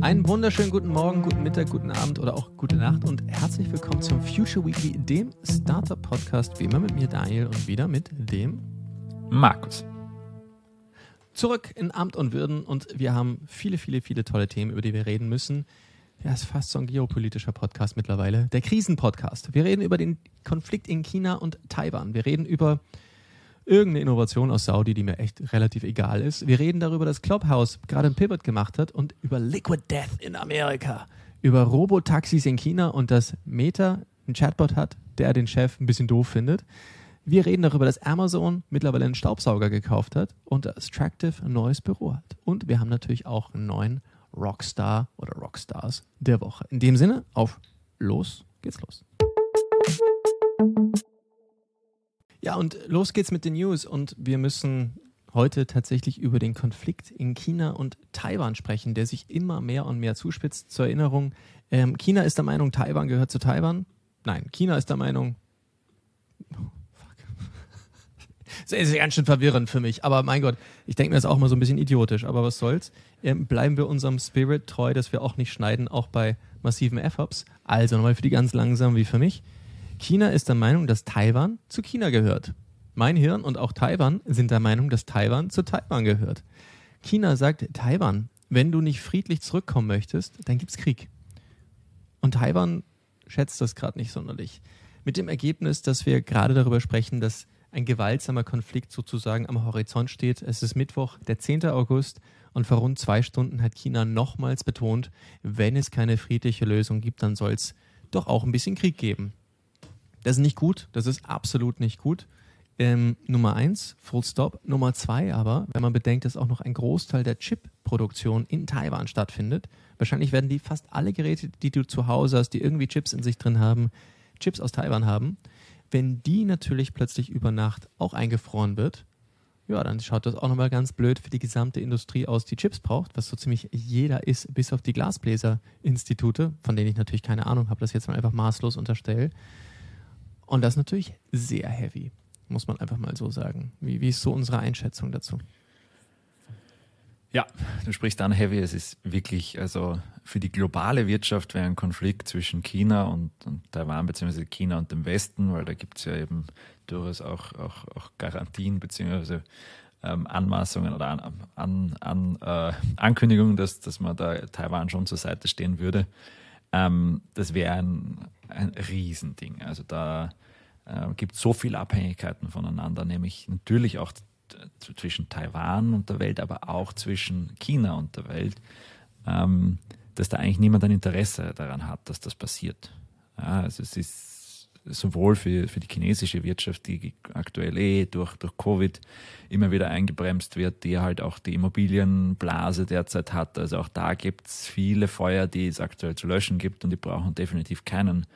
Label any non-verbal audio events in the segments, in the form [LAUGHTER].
Einen wunderschönen guten Morgen, guten Mittag, guten Abend oder auch gute Nacht und herzlich willkommen zum Future Weekly, dem Startup-Podcast, wie immer mit mir Daniel und wieder mit dem Markus. Zurück in Amt und Würden und wir haben viele, viele, viele tolle Themen, über die wir reden müssen. Ja, ist fast so ein geopolitischer Podcast mittlerweile. Der Krisenpodcast. Wir reden über den Konflikt in China und Taiwan. Wir reden über irgendeine Innovation aus Saudi, die mir echt relativ egal ist. Wir reden darüber, dass Clubhouse gerade ein Pivot gemacht hat und über Liquid Death in Amerika, über Robotaxis in China und dass Meta einen Chatbot hat, der den Chef ein bisschen doof findet. Wir reden darüber, dass Amazon mittlerweile einen Staubsauger gekauft hat und dass Tractive ein neues Büro hat. Und wir haben natürlich auch einen neuen Rockstar oder Rockstars der Woche. In dem Sinne, auf los geht's los. Ja, und los geht's mit den News und wir müssen heute tatsächlich über den Konflikt in China und Taiwan sprechen, der sich immer mehr und mehr zuspitzt. Zur Erinnerung, ähm, China ist der Meinung, Taiwan gehört zu Taiwan. Nein, China ist der Meinung. Das ist ganz schön verwirrend für mich, aber mein Gott, ich denke mir das auch mal so ein bisschen idiotisch, aber was soll's. Ähm, bleiben wir unserem Spirit treu, dass wir auch nicht schneiden, auch bei massiven F-Ups. Also nochmal für die ganz langsamen wie für mich. China ist der Meinung, dass Taiwan zu China gehört. Mein Hirn und auch Taiwan sind der Meinung, dass Taiwan zu Taiwan gehört. China sagt, Taiwan, wenn du nicht friedlich zurückkommen möchtest, dann gibt's Krieg. Und Taiwan schätzt das gerade nicht sonderlich. Mit dem Ergebnis, dass wir gerade darüber sprechen, dass ein gewaltsamer Konflikt sozusagen am Horizont steht. Es ist Mittwoch, der 10. August und vor rund zwei Stunden hat China nochmals betont, wenn es keine friedliche Lösung gibt, dann soll es doch auch ein bisschen Krieg geben. Das ist nicht gut, das ist absolut nicht gut. Ähm, Nummer eins, Full Stop. Nummer zwei aber, wenn man bedenkt, dass auch noch ein Großteil der Chip-Produktion in Taiwan stattfindet, wahrscheinlich werden die fast alle Geräte, die du zu Hause hast, die irgendwie Chips in sich drin haben, Chips aus Taiwan haben. Wenn die natürlich plötzlich über Nacht auch eingefroren wird, ja, dann schaut das auch nochmal ganz blöd für die gesamte Industrie aus, die Chips braucht, was so ziemlich jeder ist, bis auf die Glasbläser-Institute, von denen ich natürlich keine Ahnung habe, das jetzt mal einfach maßlos unterstelle. Und das ist natürlich sehr heavy, muss man einfach mal so sagen. Wie, wie ist so unsere Einschätzung dazu? Ja, du sprichst an heavy. Es ist wirklich, also für die globale Wirtschaft wäre ein Konflikt zwischen China und, und Taiwan, beziehungsweise China und dem Westen, weil da gibt es ja eben durchaus auch, auch, auch Garantien, beziehungsweise ähm, Anmaßungen oder an, an, an äh, Ankündigungen, dass, dass man da Taiwan schon zur Seite stehen würde. Ähm, das wäre ein, ein Riesending. Also da äh, gibt es so viele Abhängigkeiten voneinander, nämlich natürlich auch zwischen Taiwan und der Welt, aber auch zwischen China und der Welt, ähm, dass da eigentlich niemand ein Interesse daran hat, dass das passiert. Ja, also es ist sowohl für, für die chinesische Wirtschaft, die aktuell eh durch, durch Covid immer wieder eingebremst wird, die halt auch die Immobilienblase derzeit hat. Also auch da gibt es viele Feuer, die es aktuell zu löschen gibt und die brauchen definitiv keinen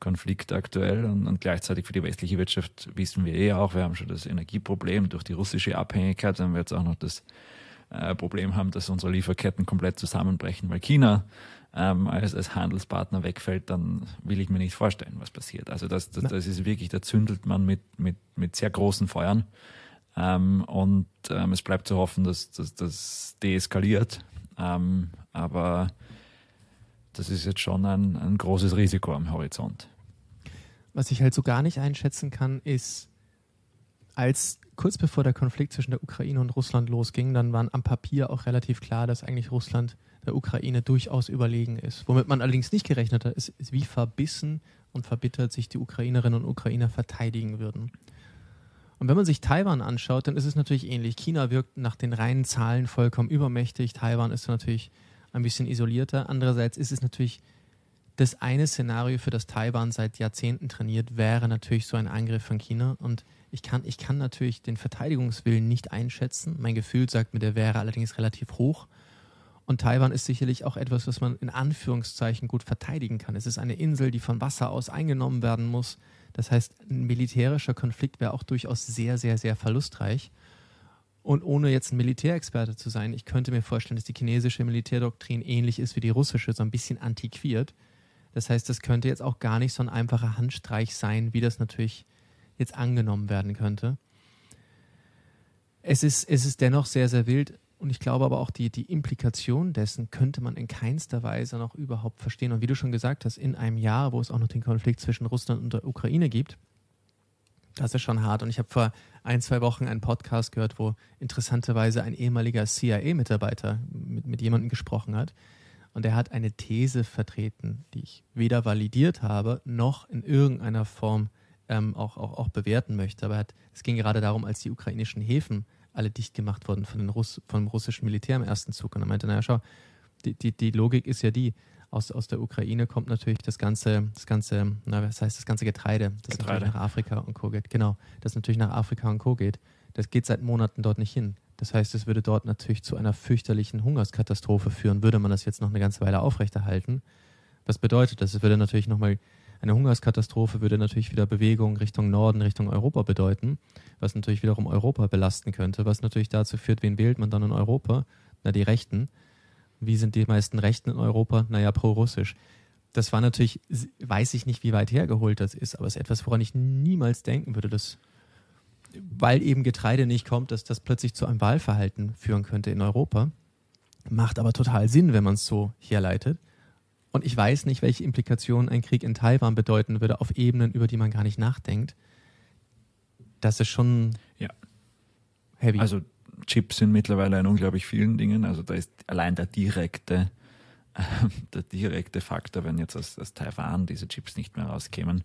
Konflikt aktuell und, und, gleichzeitig für die westliche Wirtschaft wissen wir eh auch, wir haben schon das Energieproblem durch die russische Abhängigkeit, dann wird es auch noch das äh, Problem haben, dass unsere Lieferketten komplett zusammenbrechen, weil China ähm, als, als Handelspartner wegfällt, dann will ich mir nicht vorstellen, was passiert. Also das, das, das ist wirklich, da zündelt man mit, mit, mit sehr großen Feuern. Ähm, und ähm, es bleibt zu hoffen, dass das deeskaliert. Ähm, aber das ist jetzt schon ein, ein großes Risiko am Horizont. Was ich halt so gar nicht einschätzen kann, ist, als kurz bevor der Konflikt zwischen der Ukraine und Russland losging, dann war am Papier auch relativ klar, dass eigentlich Russland der Ukraine durchaus überlegen ist. Womit man allerdings nicht gerechnet hat, ist, ist wie verbissen und verbittert sich die Ukrainerinnen und Ukrainer verteidigen würden. Und wenn man sich Taiwan anschaut, dann ist es natürlich ähnlich. China wirkt nach den reinen Zahlen vollkommen übermächtig. Taiwan ist natürlich ein bisschen isolierter. Andererseits ist es natürlich das eine Szenario, für das Taiwan seit Jahrzehnten trainiert, wäre natürlich so ein Angriff von China. Und ich kann, ich kann natürlich den Verteidigungswillen nicht einschätzen. Mein Gefühl sagt mir, der wäre allerdings relativ hoch. Und Taiwan ist sicherlich auch etwas, was man in Anführungszeichen gut verteidigen kann. Es ist eine Insel, die von Wasser aus eingenommen werden muss. Das heißt, ein militärischer Konflikt wäre auch durchaus sehr, sehr, sehr verlustreich. Und ohne jetzt ein Militärexperte zu sein, ich könnte mir vorstellen, dass die chinesische Militärdoktrin ähnlich ist wie die russische, so ein bisschen antiquiert. Das heißt, das könnte jetzt auch gar nicht so ein einfacher Handstreich sein, wie das natürlich jetzt angenommen werden könnte. Es ist, es ist dennoch sehr, sehr wild. Und ich glaube aber auch, die, die Implikation dessen könnte man in keinster Weise noch überhaupt verstehen. Und wie du schon gesagt hast, in einem Jahr, wo es auch noch den Konflikt zwischen Russland und der Ukraine gibt, das ist schon hart. Und ich habe vor ein, zwei Wochen einen Podcast gehört, wo interessanterweise ein ehemaliger CIA-Mitarbeiter mit, mit jemandem gesprochen hat. Und er hat eine These vertreten, die ich weder validiert habe, noch in irgendeiner Form ähm, auch, auch, auch bewerten möchte. Aber hat, es ging gerade darum, als die ukrainischen Häfen alle dicht gemacht wurden von den Russ, vom russischen Militär im ersten Zug. Und er meinte, naja, schau, die, die, die Logik ist ja die, aus, aus der Ukraine kommt natürlich das ganze, das ganze, na, was heißt das ganze Getreide, das Getreide. natürlich nach Afrika und Co. geht. Genau, das natürlich nach Afrika und Co. geht. Das geht seit Monaten dort nicht hin. Das heißt, es würde dort natürlich zu einer fürchterlichen Hungerskatastrophe führen, würde man das jetzt noch eine ganze Weile aufrechterhalten. Was bedeutet das? Es würde natürlich nochmal, eine Hungerskatastrophe würde natürlich wieder Bewegung Richtung Norden, Richtung Europa bedeuten, was natürlich wiederum Europa belasten könnte, was natürlich dazu führt, wen wählt man dann in Europa? Na, die Rechten. Wie sind die meisten Rechten in Europa? Naja, pro-russisch. Das war natürlich, weiß ich nicht, wie weit hergeholt das ist, aber es ist etwas, woran ich niemals denken würde, dass, weil eben Getreide nicht kommt, dass das plötzlich zu einem Wahlverhalten führen könnte in Europa. Macht aber total Sinn, wenn man es so herleitet. Und ich weiß nicht, welche Implikationen ein Krieg in Taiwan bedeuten würde auf Ebenen, über die man gar nicht nachdenkt. Das ist schon ja. heavy. Also Chips sind mittlerweile in unglaublich vielen Dingen. Also da ist allein der direkte, [LAUGHS] äh, der direkte Faktor, wenn jetzt aus, aus Taiwan diese Chips nicht mehr rauskämen,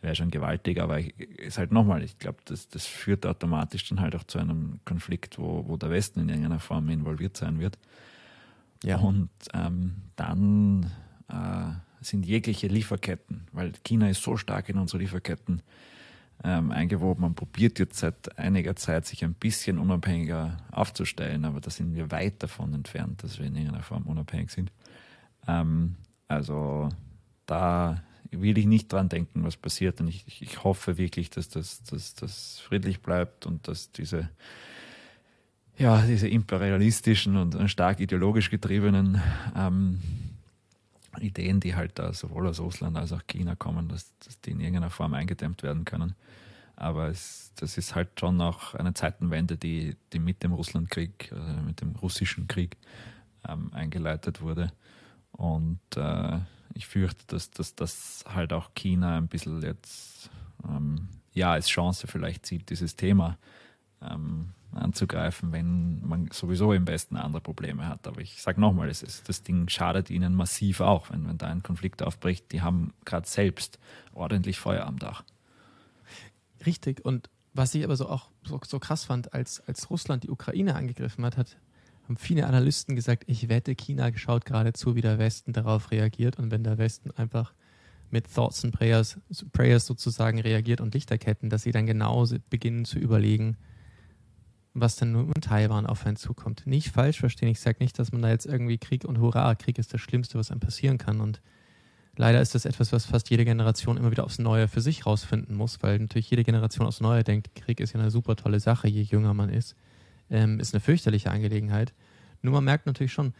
wäre schon gewaltig. Aber ist halt nochmal, ich glaube, das, das führt automatisch dann halt auch zu einem Konflikt, wo, wo der Westen in irgendeiner Form involviert sein wird. Ja. Und ähm, dann äh, sind jegliche Lieferketten, weil China ist so stark in unsere Lieferketten ähm, eingewoben. Man probiert jetzt seit einiger Zeit, sich ein bisschen unabhängiger aufzustellen, aber da sind wir weit davon entfernt, dass wir in irgendeiner Form unabhängig sind. Ähm, also da will ich nicht dran denken, was passiert. Und ich, ich hoffe wirklich, dass das, dass das friedlich bleibt und dass diese, ja, diese imperialistischen und stark ideologisch getriebenen ähm, Ideen, die halt da sowohl aus Russland als auch China kommen, dass, dass die in irgendeiner Form eingedämmt werden können. Aber es, das ist halt schon auch eine Zeitenwende, die, die mit dem Russlandkrieg, äh, mit dem russischen Krieg ähm, eingeleitet wurde. Und äh, ich fürchte, dass, dass das halt auch China ein bisschen jetzt ähm, ja als Chance vielleicht sieht, dieses Thema ähm, anzugreifen, wenn man sowieso im Westen andere Probleme hat. Aber ich sage nochmal, das Ding schadet ihnen massiv auch, wenn, wenn da ein Konflikt aufbricht. Die haben gerade selbst ordentlich Feuer am Dach. Richtig. Und was ich aber so auch so, so krass fand, als, als Russland die Ukraine angegriffen hat, hat, haben viele Analysten gesagt, ich wette, China schaut geradezu, wie der Westen darauf reagiert. Und wenn der Westen einfach mit Thoughts and Prayers, Prayers sozusagen reagiert und Lichterketten, dass sie dann genauso beginnen zu überlegen, was denn nur in Taiwan auf einen zukommt. Nicht falsch verstehen, ich sage nicht, dass man da jetzt irgendwie Krieg und Hurra, Krieg ist das Schlimmste, was einem passieren kann. Und leider ist das etwas, was fast jede Generation immer wieder aufs Neue für sich rausfinden muss, weil natürlich jede Generation aufs Neue denkt, Krieg ist ja eine super tolle Sache, je jünger man ist. Ähm, ist eine fürchterliche Angelegenheit. Nur man merkt natürlich schon,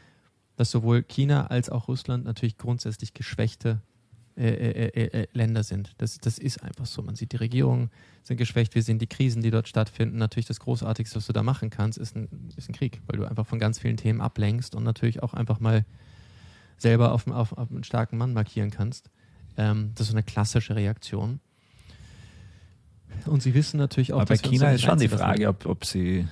dass sowohl China als auch Russland natürlich grundsätzlich geschwächte äh äh, äh, äh, Länder sind. Das, das ist einfach so. Man sieht, die Regierungen sind geschwächt, wir sehen die Krisen, die dort stattfinden. Natürlich das Großartigste, was du da machen kannst, ist ein, ist ein Krieg, weil du einfach von ganz vielen Themen ablenkst und natürlich auch einfach mal selber auf, auf, auf einen starken Mann markieren kannst. Ähm, das ist so eine klassische Reaktion. Und sie wissen natürlich auch, Aber bei China ist schon die Frage, ob, ob sie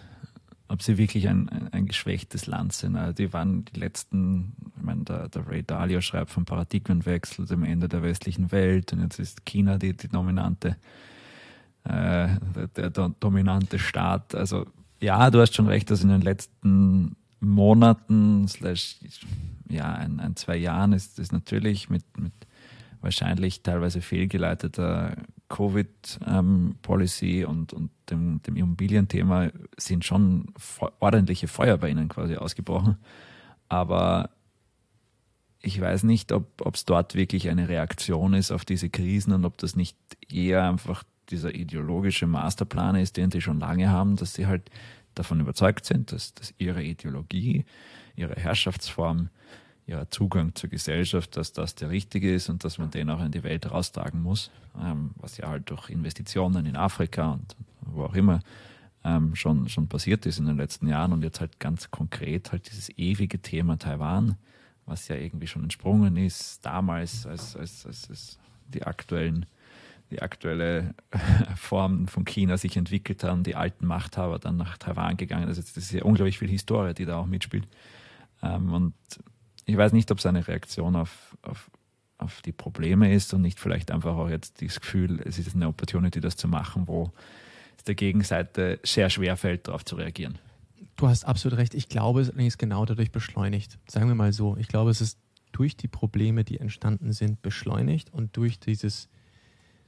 ob sie wirklich ein, ein, ein, geschwächtes Land sind. Also die waren die letzten, ich meine, der, der Ray Dalio schreibt vom Paradigmenwechsel, dem Ende der westlichen Welt und jetzt ist China die, die dominante, äh, der, der, dominante Staat. Also ja, du hast schon recht, dass in den letzten Monaten, slash, ja, ein, ein, zwei Jahren ist es natürlich mit, mit wahrscheinlich teilweise fehlgeleiteter Covid-Policy ähm, und, und dem, dem Immobilienthema sind schon ordentliche Feuer bei ihnen quasi ausgebrochen. Aber ich weiß nicht, ob es dort wirklich eine Reaktion ist auf diese Krisen und ob das nicht eher einfach dieser ideologische Masterplan ist, den sie schon lange haben, dass sie halt davon überzeugt sind, dass, dass ihre Ideologie, ihre Herrschaftsform ja, Zugang zur Gesellschaft, dass das der richtige ist und dass man den auch in die Welt raustragen muss, ähm, was ja halt durch Investitionen in Afrika und wo auch immer ähm, schon, schon passiert ist in den letzten Jahren und jetzt halt ganz konkret halt dieses ewige Thema Taiwan, was ja irgendwie schon entsprungen ist, damals als, als, als, als die aktuellen die aktuelle [LAUGHS] Form von China sich entwickelt haben, die alten Machthaber dann nach Taiwan gegangen. Also das ist ja unglaublich viel Historie, die da auch mitspielt. Ähm, und ich weiß nicht, ob es eine Reaktion auf, auf, auf die Probleme ist und nicht vielleicht einfach auch jetzt das Gefühl, es ist eine Opportunity, das zu machen, wo es der Gegenseite sehr schwer fällt, darauf zu reagieren. Du hast absolut recht. Ich glaube, es ist genau dadurch beschleunigt. Sagen wir mal so. Ich glaube, es ist durch die Probleme, die entstanden sind, beschleunigt und durch dieses,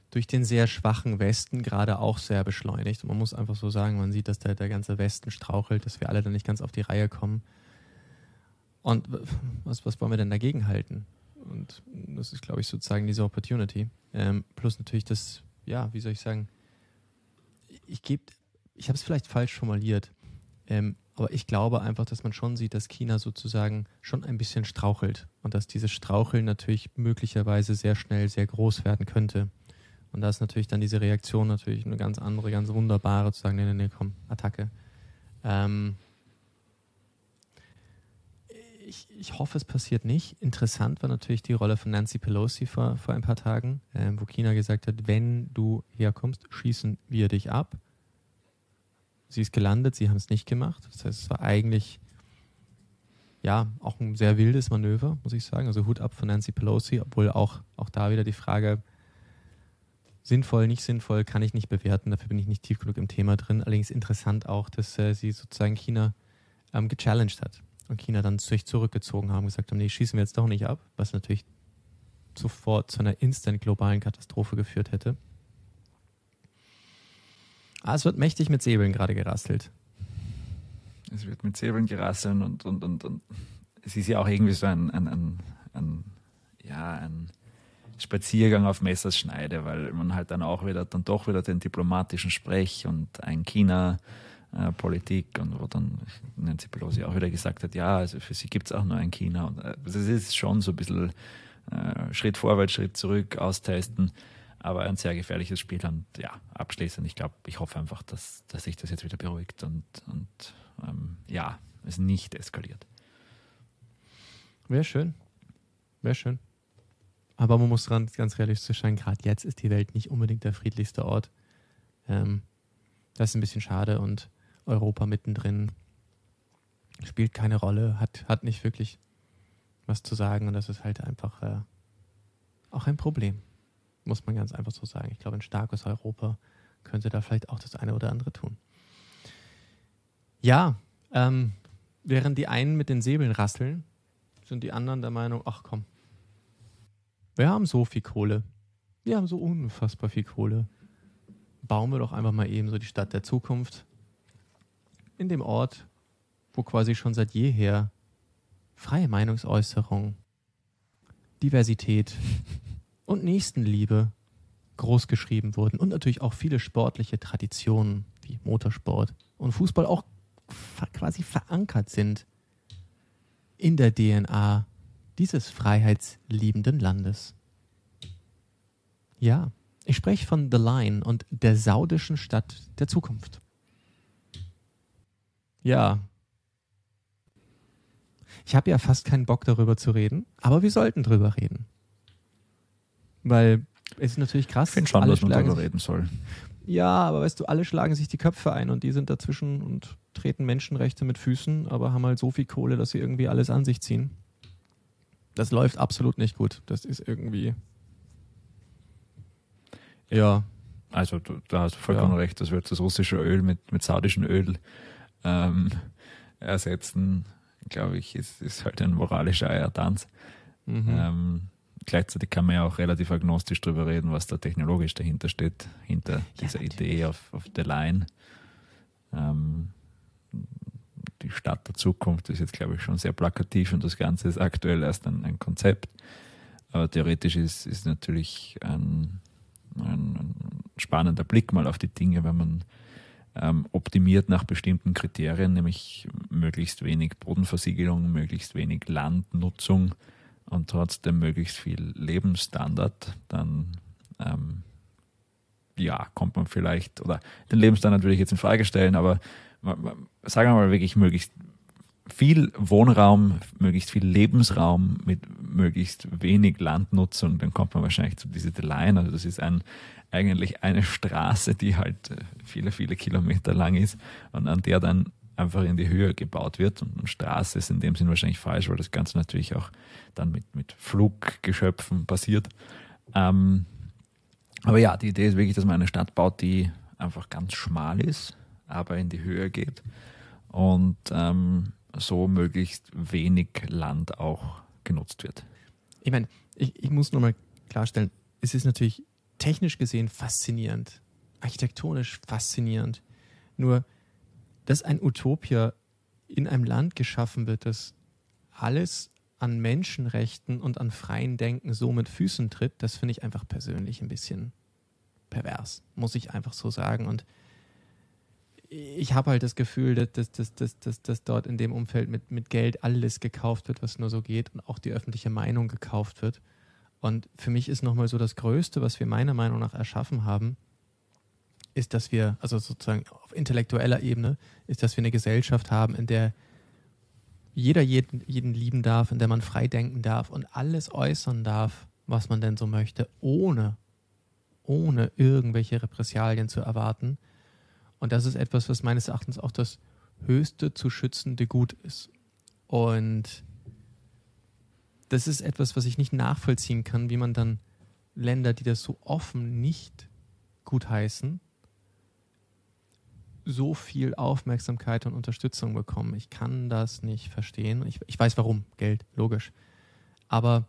durch den sehr schwachen Westen gerade auch sehr beschleunigt. Und man muss einfach so sagen, man sieht, dass der, der ganze Westen strauchelt, dass wir alle dann nicht ganz auf die Reihe kommen. Und was, was wollen wir denn dagegen halten? Und das ist, glaube ich, sozusagen diese Opportunity. Ähm, plus natürlich das, ja, wie soll ich sagen, ich gebe, ich habe es vielleicht falsch formuliert, ähm, aber ich glaube einfach, dass man schon sieht, dass China sozusagen schon ein bisschen strauchelt und dass dieses Straucheln natürlich möglicherweise sehr schnell sehr groß werden könnte. Und da ist natürlich dann diese Reaktion natürlich eine ganz andere, ganz wunderbare, zu sagen, nee, nee, nee, komm, Attacke. Ähm, ich, ich hoffe, es passiert nicht. Interessant war natürlich die Rolle von Nancy Pelosi vor, vor ein paar Tagen, äh, wo China gesagt hat, wenn du herkommst, schießen wir dich ab. Sie ist gelandet, sie haben es nicht gemacht. Das heißt, es war eigentlich ja auch ein sehr wildes Manöver, muss ich sagen. Also Hut ab von Nancy Pelosi, obwohl auch, auch da wieder die Frage, sinnvoll, nicht sinnvoll, kann ich nicht bewerten. Dafür bin ich nicht tief genug im Thema drin. Allerdings interessant auch, dass äh, sie sozusagen China ähm, gechallenged hat und China dann sich zurückgezogen haben, gesagt haben, nee, schießen wir jetzt doch nicht ab, was natürlich sofort zu einer instant globalen Katastrophe geführt hätte. Ah, es wird mächtig mit Säbeln gerade gerasselt. Es wird mit Säbeln gerasseln und, und, und, und es ist ja auch irgendwie so ein, ein, ein, ein ja, ein Spaziergang auf Messerschneide, weil man halt dann auch wieder, dann doch wieder den diplomatischen Sprech und ein China äh, Politik und wo dann Nancy Pelosi auch wieder gesagt hat, ja, also für sie gibt es auch nur ein China. Und, äh, es ist schon so ein bisschen äh, Schritt vorwärts, Schritt zurück, austesten, aber ein sehr gefährliches Spiel und ja, abschließend, ich glaube, ich hoffe einfach, dass, dass sich das jetzt wieder beruhigt und, und ähm, ja, es nicht eskaliert. Wäre schön. Wäre schön. Aber man muss dran ganz realistisch sein, gerade jetzt ist die Welt nicht unbedingt der friedlichste Ort. Ähm, das ist ein bisschen schade und Europa mittendrin spielt keine Rolle, hat, hat nicht wirklich was zu sagen und das ist halt einfach äh, auch ein Problem, muss man ganz einfach so sagen. Ich glaube, ein starkes Europa könnte da vielleicht auch das eine oder andere tun. Ja, ähm, während die einen mit den Säbeln rasseln, sind die anderen der Meinung, ach komm, wir haben so viel Kohle. Wir haben so unfassbar viel Kohle. Bauen wir doch einfach mal eben so die Stadt der Zukunft in dem Ort, wo quasi schon seit jeher freie Meinungsäußerung, Diversität [LAUGHS] und Nächstenliebe großgeschrieben wurden und natürlich auch viele sportliche Traditionen wie Motorsport und Fußball auch quasi verankert sind in der DNA dieses freiheitsliebenden Landes. Ja, ich spreche von The Line und der saudischen Stadt der Zukunft. Ja. Ich habe ja fast keinen Bock darüber zu reden, aber wir sollten drüber reden. Weil es ist natürlich krass. Ich finde schon, dass man darüber reden soll. Ja, aber weißt du, alle schlagen sich die Köpfe ein und die sind dazwischen und treten Menschenrechte mit Füßen, aber haben halt so viel Kohle, dass sie irgendwie alles an sich ziehen. Das läuft absolut nicht gut. Das ist irgendwie. Ja. Also, da hast du vollkommen ja. recht. Das wird das russische Öl mit, mit saudischem Öl ähm, ersetzen, glaube ich, ist, ist halt ein moralischer Eiertanz. Mhm. Ähm, gleichzeitig kann man ja auch relativ agnostisch darüber reden, was da technologisch dahinter steht, hinter dieser ja, Idee auf, auf der Line. Ähm, die Stadt der Zukunft ist jetzt, glaube ich, schon sehr plakativ und das Ganze ist aktuell erst ein, ein Konzept. Aber theoretisch ist, ist natürlich ein, ein, ein, spannender Blick mal auf die Dinge, wenn man ähm, optimiert nach bestimmten Kriterien, nämlich möglichst wenig Bodenversiegelung, möglichst wenig Landnutzung und trotzdem möglichst viel Lebensstandard, dann ähm, ja, kommt man vielleicht, oder den Lebensstandard würde ich jetzt in Frage stellen, aber sagen wir mal wirklich möglichst viel Wohnraum, möglichst viel Lebensraum mit möglichst wenig Landnutzung, dann kommt man wahrscheinlich zu dieser Line. Also das ist ein, eigentlich eine Straße, die halt äh, viele, viele Kilometer lang ist und an der dann einfach in die Höhe gebaut wird. Und Straße ist in dem Sinn wahrscheinlich falsch, weil das Ganze natürlich auch dann mit, mit Fluggeschöpfen passiert. Ähm, aber ja, die Idee ist wirklich, dass man eine Stadt baut, die einfach ganz schmal ist, aber in die Höhe geht und ähm, so möglichst wenig Land auch genutzt wird. Ich meine, ich, ich muss nochmal klarstellen, es ist natürlich technisch gesehen faszinierend, architektonisch faszinierend. Nur, dass ein Utopia in einem Land geschaffen wird, das alles an Menschenrechten und an freien Denken so mit Füßen tritt, das finde ich einfach persönlich ein bisschen pervers, muss ich einfach so sagen. Und ich habe halt das Gefühl, dass, dass, dass, dass, dass dort in dem Umfeld mit, mit Geld alles gekauft wird, was nur so geht und auch die öffentliche Meinung gekauft wird. Und für mich ist nochmal so das Größte, was wir meiner Meinung nach erschaffen haben, ist, dass wir, also sozusagen auf intellektueller Ebene, ist, dass wir eine Gesellschaft haben, in der jeder jeden, jeden lieben darf, in der man frei denken darf und alles äußern darf, was man denn so möchte, ohne, ohne irgendwelche Repressalien zu erwarten. Und das ist etwas, was meines Erachtens auch das höchste zu schützende Gut ist. Und das ist etwas, was ich nicht nachvollziehen kann, wie man dann Länder, die das so offen nicht gutheißen, so viel Aufmerksamkeit und Unterstützung bekommen. Ich kann das nicht verstehen. Ich, ich weiß warum. Geld, logisch. Aber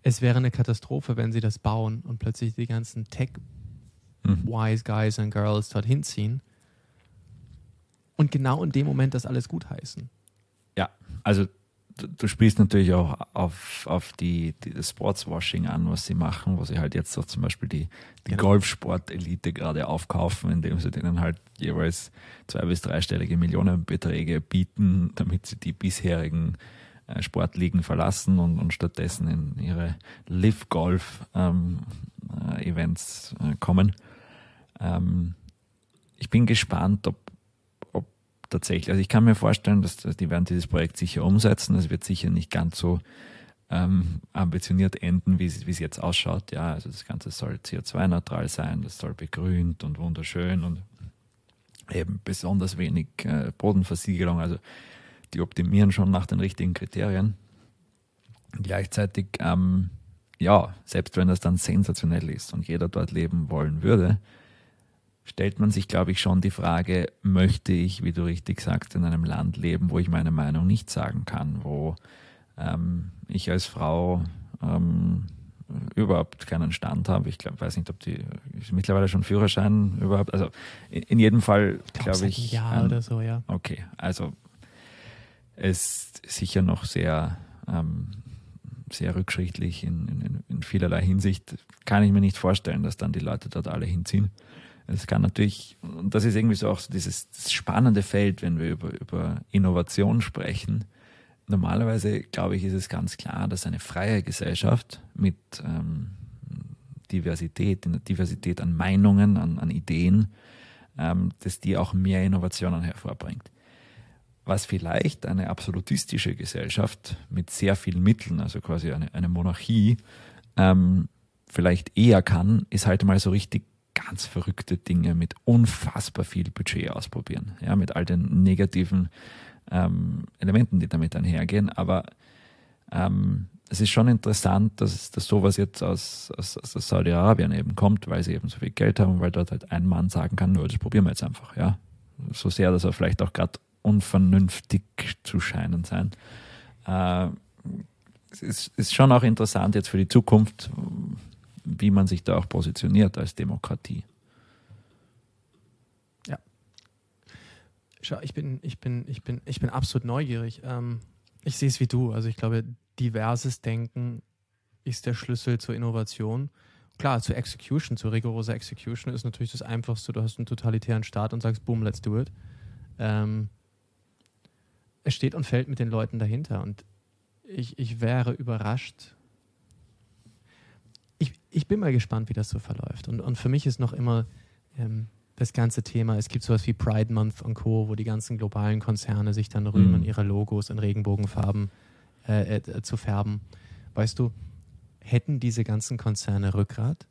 es wäre eine Katastrophe, wenn sie das bauen und plötzlich die ganzen Tech-Wise mhm. Guys and Girls dorthin ziehen und genau in dem Moment das alles gutheißen. Ja, also du spielst natürlich auch auf, auf die, die das Sportswashing an, was sie machen, wo sie halt jetzt auch zum Beispiel die, die genau. Golfsport-Elite gerade aufkaufen, indem sie denen halt jeweils zwei- bis dreistellige Millionenbeträge bieten, damit sie die bisherigen äh, Sportligen verlassen und, und stattdessen in ihre Live-Golf-Events ähm, äh, kommen. Ähm, ich bin gespannt, ob tatsächlich. Also ich kann mir vorstellen, dass, dass die werden dieses Projekt sicher umsetzen. Es wird sicher nicht ganz so ähm, ambitioniert enden, wie es jetzt ausschaut. Ja, also das Ganze soll CO2-neutral sein, das soll begrünt und wunderschön und eben besonders wenig äh, Bodenversiegelung. Also die optimieren schon nach den richtigen Kriterien. Gleichzeitig, ähm, ja, selbst wenn das dann sensationell ist und jeder dort leben wollen würde, stellt man sich, glaube ich, schon die Frage, möchte ich, wie du richtig sagst, in einem Land leben, wo ich meine Meinung nicht sagen kann, wo ähm, ich als Frau ähm, überhaupt keinen Stand habe. Ich glaube, weiß nicht, ob die mittlerweile schon Führerschein überhaupt. Also in, in jedem Fall glaube ich. Ja oder so, ja. Okay, also es ist sicher noch sehr ähm, sehr rückschrittlich in, in, in vielerlei Hinsicht. Kann ich mir nicht vorstellen, dass dann die Leute dort alle hinziehen. Es kann natürlich, und das ist irgendwie so auch so dieses spannende Feld, wenn wir über, über Innovation sprechen. Normalerweise, glaube ich, ist es ganz klar, dass eine freie Gesellschaft mit ähm, Diversität, Diversität an Meinungen, an, an Ideen, ähm, dass die auch mehr Innovationen hervorbringt. Was vielleicht eine absolutistische Gesellschaft mit sehr vielen Mitteln, also quasi eine, eine Monarchie, ähm, vielleicht eher kann, ist halt mal so richtig ganz verrückte Dinge mit unfassbar viel Budget ausprobieren. Ja, mit all den negativen ähm, Elementen, die damit einhergehen. Aber ähm, es ist schon interessant, dass, dass sowas jetzt aus, aus, aus Saudi-Arabien eben kommt, weil sie eben so viel Geld haben, weil dort halt ein Mann sagen kann, nur das probieren wir jetzt einfach. Ja, so sehr, dass er vielleicht auch gerade unvernünftig zu scheinen sein. Äh, es ist, ist schon auch interessant jetzt für die Zukunft, wie man sich da auch positioniert als Demokratie. Ja. Schau, ich bin, ich bin, ich bin, ich bin absolut neugierig. Ähm, ich sehe es wie du. Also ich glaube, diverses Denken ist der Schlüssel zur Innovation. klar, zur Execution, zu rigoroser Execution ist natürlich das Einfachste. Du hast einen totalitären Staat und sagst, boom, let's do it. Ähm, es steht und fällt mit den Leuten dahinter. Und ich, ich wäre überrascht. Ich, ich bin mal gespannt, wie das so verläuft. Und, und für mich ist noch immer ähm, das ganze Thema, es gibt sowas wie Pride Month und Co., wo die ganzen globalen Konzerne sich dann rühmen, mhm. ihre Logos in Regenbogenfarben äh, äh, zu färben. Weißt du, hätten diese ganzen Konzerne Rückgrat,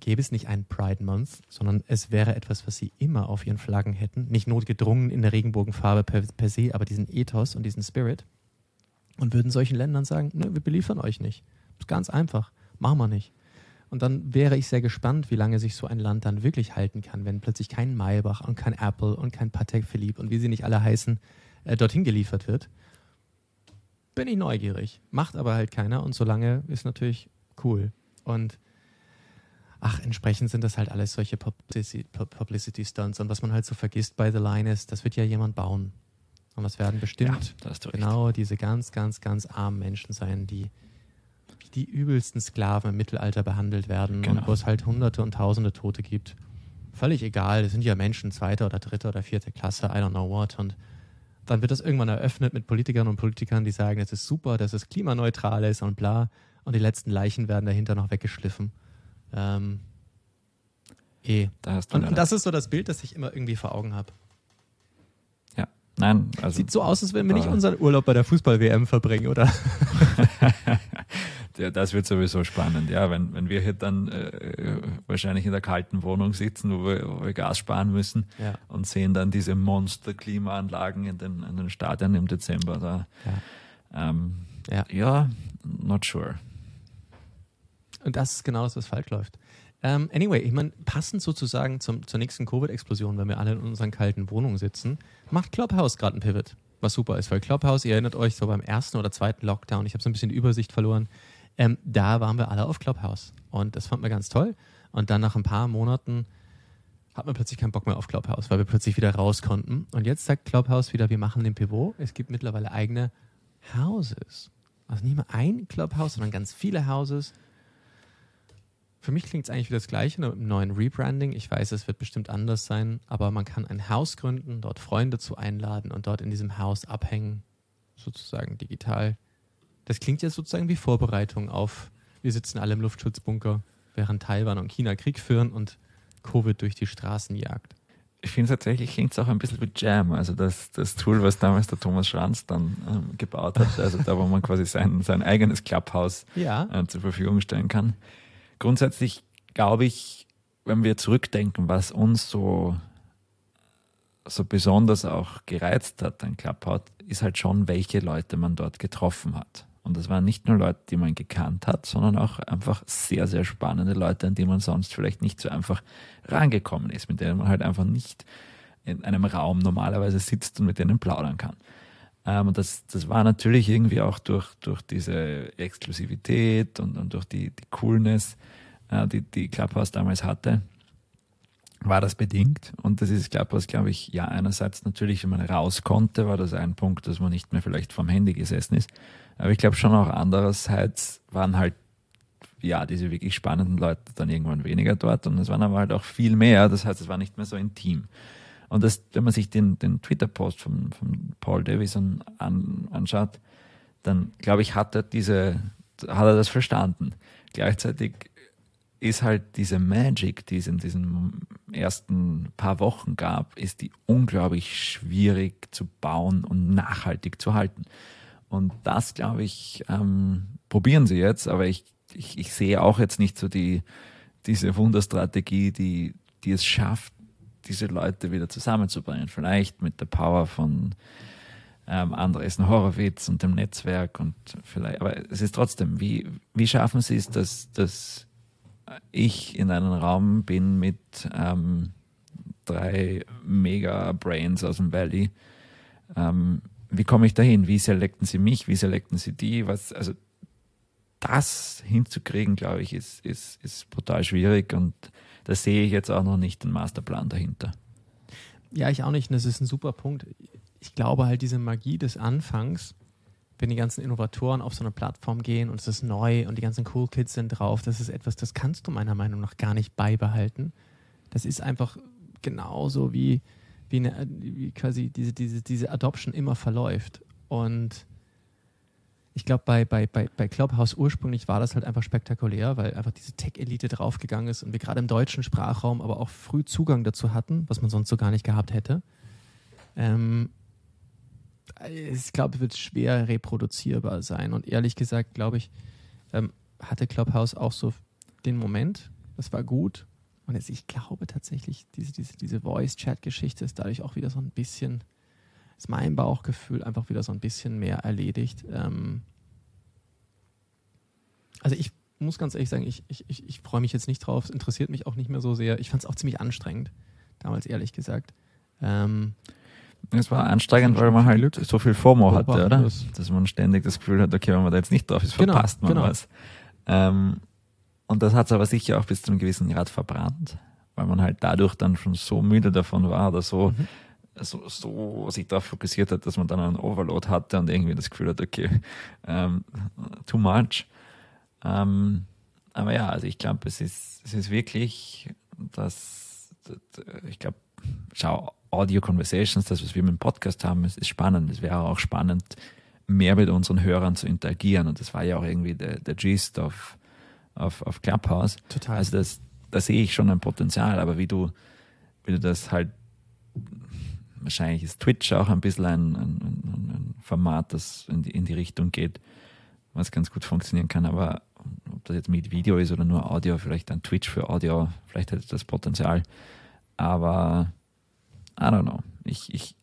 gäbe es nicht einen Pride Month, sondern es wäre etwas, was sie immer auf ihren Flaggen hätten. Nicht notgedrungen in der Regenbogenfarbe per, per se, aber diesen Ethos und diesen Spirit. Und würden solchen Ländern sagen, ne, wir beliefern euch nicht. Das ist ganz einfach. Machen wir nicht. Und dann wäre ich sehr gespannt, wie lange sich so ein Land dann wirklich halten kann, wenn plötzlich kein Maybach und kein Apple und kein Patek Philippe und wie sie nicht alle heißen, äh, dorthin geliefert wird. Bin ich neugierig. Macht aber halt keiner und solange ist natürlich cool. Und ach, entsprechend sind das halt alles solche Publicity Stunts. Und was man halt so vergisst bei The Line ist, das wird ja jemand bauen. Und das werden bestimmt ja, genau diese ganz, ganz, ganz armen Menschen sein, die die übelsten Sklaven im Mittelalter behandelt werden genau. und wo es halt Hunderte und Tausende Tote gibt. Völlig egal, das sind ja Menschen zweiter oder dritter oder vierte Klasse, I don't know what. Und dann wird das irgendwann eröffnet mit Politikern und Politikern, die sagen, es ist super, dass es klimaneutral ist und bla. Und die letzten Leichen werden dahinter noch weggeschliffen. Ähm, eh. Da und, und das ist so das Bild, das ich immer irgendwie vor Augen habe. Ja, nein. Also, Sieht so aus, als wenn wir nicht unseren Urlaub bei der Fußball-WM verbringen, oder? [LAUGHS] [LAUGHS] ja, das wird sowieso spannend. Ja, wenn, wenn wir hier dann äh, wahrscheinlich in der kalten Wohnung sitzen, wo wir, wo wir Gas sparen müssen ja. und sehen dann diese Monster-Klimaanlagen in den, in den Stadien im Dezember. Da, ja. Ähm, ja. ja, not sure. Und das ist genau das, was falsch läuft. Um, ähm, anyway, ich meine, passend sozusagen zum, zur nächsten Covid-Explosion, wenn wir alle in unseren kalten Wohnungen sitzen, macht Clubhouse gerade ein Pivot. Was super ist, weil Clubhouse, ihr erinnert euch so beim ersten oder zweiten Lockdown, ich habe so ein bisschen die Übersicht verloren, ähm, da waren wir alle auf Clubhouse. Und das fand man ganz toll. Und dann nach ein paar Monaten hat man plötzlich keinen Bock mehr auf Clubhouse, weil wir plötzlich wieder raus konnten. Und jetzt sagt Clubhouse wieder, wir machen den Pivot. Es gibt mittlerweile eigene Houses. Also nicht mehr ein Clubhouse, sondern ganz viele Houses. Für mich klingt es eigentlich wie das Gleiche, nur mit einem neuen Rebranding. Ich weiß, es wird bestimmt anders sein, aber man kann ein Haus gründen, dort Freunde zu einladen und dort in diesem Haus abhängen, sozusagen digital. Das klingt ja sozusagen wie Vorbereitung auf, wir sitzen alle im Luftschutzbunker, während Taiwan und China Krieg führen und Covid durch die Straßen jagt. Ich finde tatsächlich klingt es auch ein bisschen wie Jam, also das, das Tool, was damals der Thomas Schranz dann ähm, gebaut hat, also da, wo man quasi sein, sein eigenes Clubhouse ja. äh, zur Verfügung stellen kann. Grundsätzlich glaube ich, wenn wir zurückdenken, was uns so, so besonders auch gereizt hat an Clubhouse, ist halt schon, welche Leute man dort getroffen hat. Und das waren nicht nur Leute, die man gekannt hat, sondern auch einfach sehr, sehr spannende Leute, an die man sonst vielleicht nicht so einfach rangekommen ist, mit denen man halt einfach nicht in einem Raum normalerweise sitzt und mit denen plaudern kann. Ähm, und das, das war natürlich irgendwie auch durch, durch diese Exklusivität und, und durch die, die Coolness, äh, die, die Clubhouse damals hatte, war das bedingt. Und das ist Clubhouse, glaube ich, ja, einerseits natürlich, wenn man raus konnte, war das ein Punkt, dass man nicht mehr vielleicht vom Handy gesessen ist. Aber ich glaube schon auch andererseits waren halt, ja, diese wirklich spannenden Leute dann irgendwann weniger dort und es waren aber halt auch viel mehr. Das heißt, es war nicht mehr so intim. Und das, wenn man sich den, den Twitter-Post von, von Paul Davison an, anschaut, dann glaube ich, hat er diese, hat er das verstanden. Gleichzeitig ist halt diese Magic, die es in diesen ersten paar Wochen gab, ist die unglaublich schwierig zu bauen und nachhaltig zu halten. Und das, glaube ich, ähm, probieren sie jetzt, aber ich, ich, ich sehe auch jetzt nicht so die, diese Wunderstrategie, die, die es schafft, diese Leute wieder zusammenzubringen. Vielleicht mit der Power von ähm, Andresen Horowitz und dem Netzwerk und vielleicht, aber es ist trotzdem, wie, wie schaffen sie es, dass, dass ich in einem Raum bin mit ähm, drei Mega-Brains aus dem Valley, ähm, wie komme ich dahin? Wie selekten sie mich? Wie selekten sie die? Was, also das hinzukriegen, glaube ich, ist, ist, ist brutal schwierig und da sehe ich jetzt auch noch nicht den Masterplan dahinter. Ja, ich auch nicht. Das ist ein super Punkt. Ich glaube halt, diese Magie des Anfangs wenn die ganzen Innovatoren auf so eine Plattform gehen und es ist neu und die ganzen Cool Kids sind drauf, das ist etwas, das kannst du meiner Meinung nach gar nicht beibehalten. Das ist einfach genauso wie, wie, eine, wie quasi diese, diese, diese Adoption immer verläuft. Und ich glaube, bei, bei, bei, Clubhouse ursprünglich war das halt einfach spektakulär, weil einfach diese Tech-Elite draufgegangen ist und wir gerade im deutschen Sprachraum aber auch früh Zugang dazu hatten, was man sonst so gar nicht gehabt hätte. Ähm, ich glaube, es wird schwer reproduzierbar sein. Und ehrlich gesagt, glaube ich, ähm, hatte Clubhouse auch so den Moment, das war gut. Und jetzt, ich glaube tatsächlich, diese, diese, diese Voice-Chat-Geschichte ist dadurch auch wieder so ein bisschen, ist mein Bauchgefühl einfach wieder so ein bisschen mehr erledigt. Ähm also ich muss ganz ehrlich sagen, ich, ich, ich, ich freue mich jetzt nicht drauf, es interessiert mich auch nicht mehr so sehr. Ich fand es auch ziemlich anstrengend, damals ehrlich gesagt. Ähm es war anstrengend, weil man halt so viel FOMO hatte, oder? Dass man ständig das Gefühl hat, okay, wenn man da jetzt nicht drauf ist, genau, verpasst man genau. was. Ähm, und das hat es aber sicher auch bis zu einem gewissen Grad verbrannt, weil man halt dadurch dann schon so müde davon war oder so, mhm. so, so sich darauf fokussiert hat, dass man dann einen Overload hatte und irgendwie das Gefühl hat, okay, ähm, too much. Ähm, aber ja, also ich glaube, es ist, es ist wirklich, dass, ich glaube, schau, Audio Conversations, das, was wir mit dem Podcast haben, ist, ist spannend. Es wäre auch spannend, mehr mit unseren Hörern zu interagieren. Und das war ja auch irgendwie der, der Gist auf, auf, auf Clubhouse. Total. Also das, da sehe ich schon ein Potenzial, aber wie du, wie du das halt, wahrscheinlich ist Twitch auch ein bisschen ein, ein, ein Format, das in die, in die Richtung geht, was ganz gut funktionieren kann, aber ob das jetzt mit Video ist oder nur Audio, vielleicht ein Twitch für Audio, vielleicht hätte das Potenzial. Aber I don't know. Ich, ich,